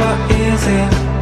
what is it?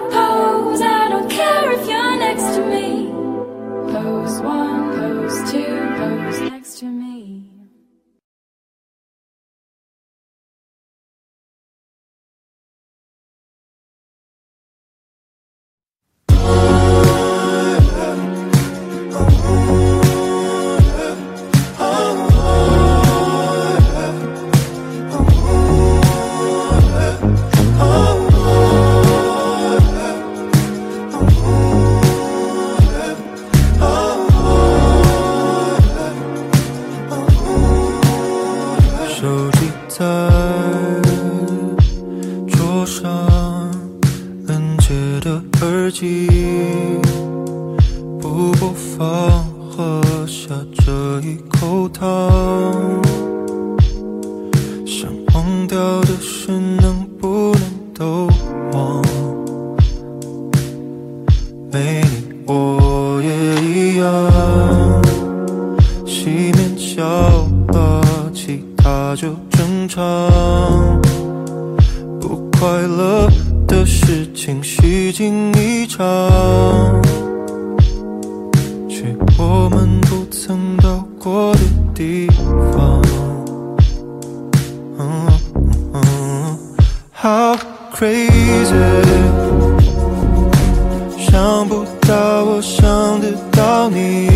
my. 的事情，虚惊一场。去我们不曾到过的地方。嗯嗯、How crazy！想不到我想得到你。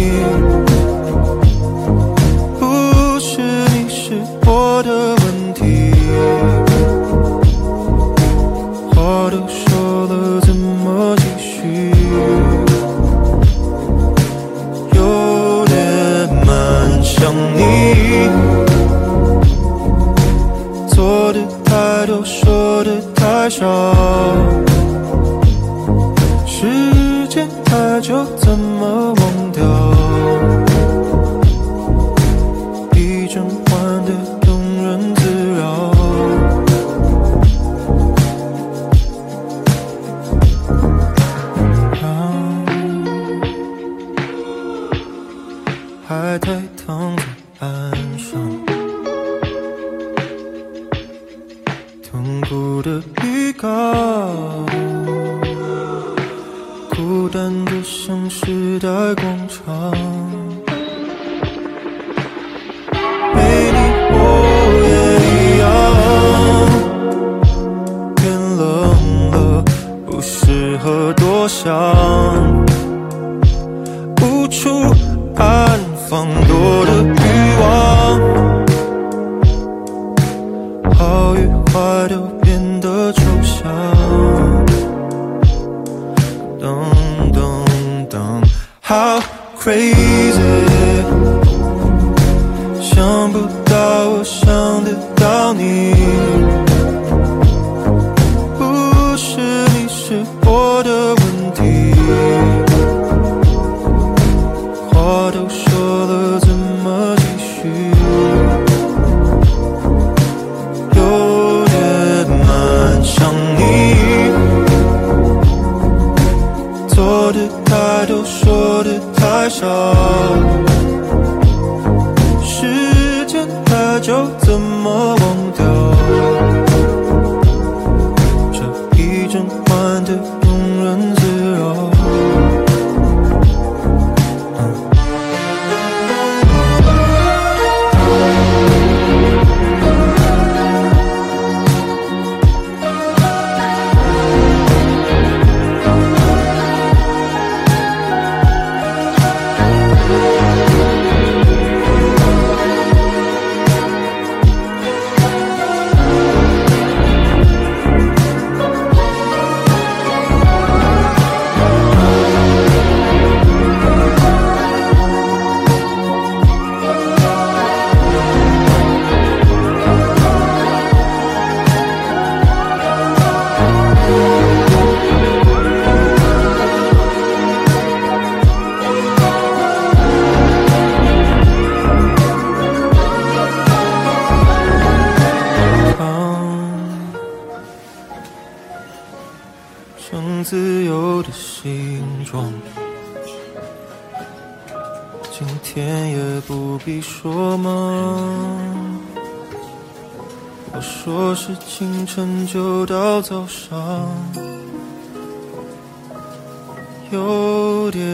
想你。做的太多说的太少。时间太久 장구를 all crazy 想不到，我想得到你。我说是清晨就到早上有点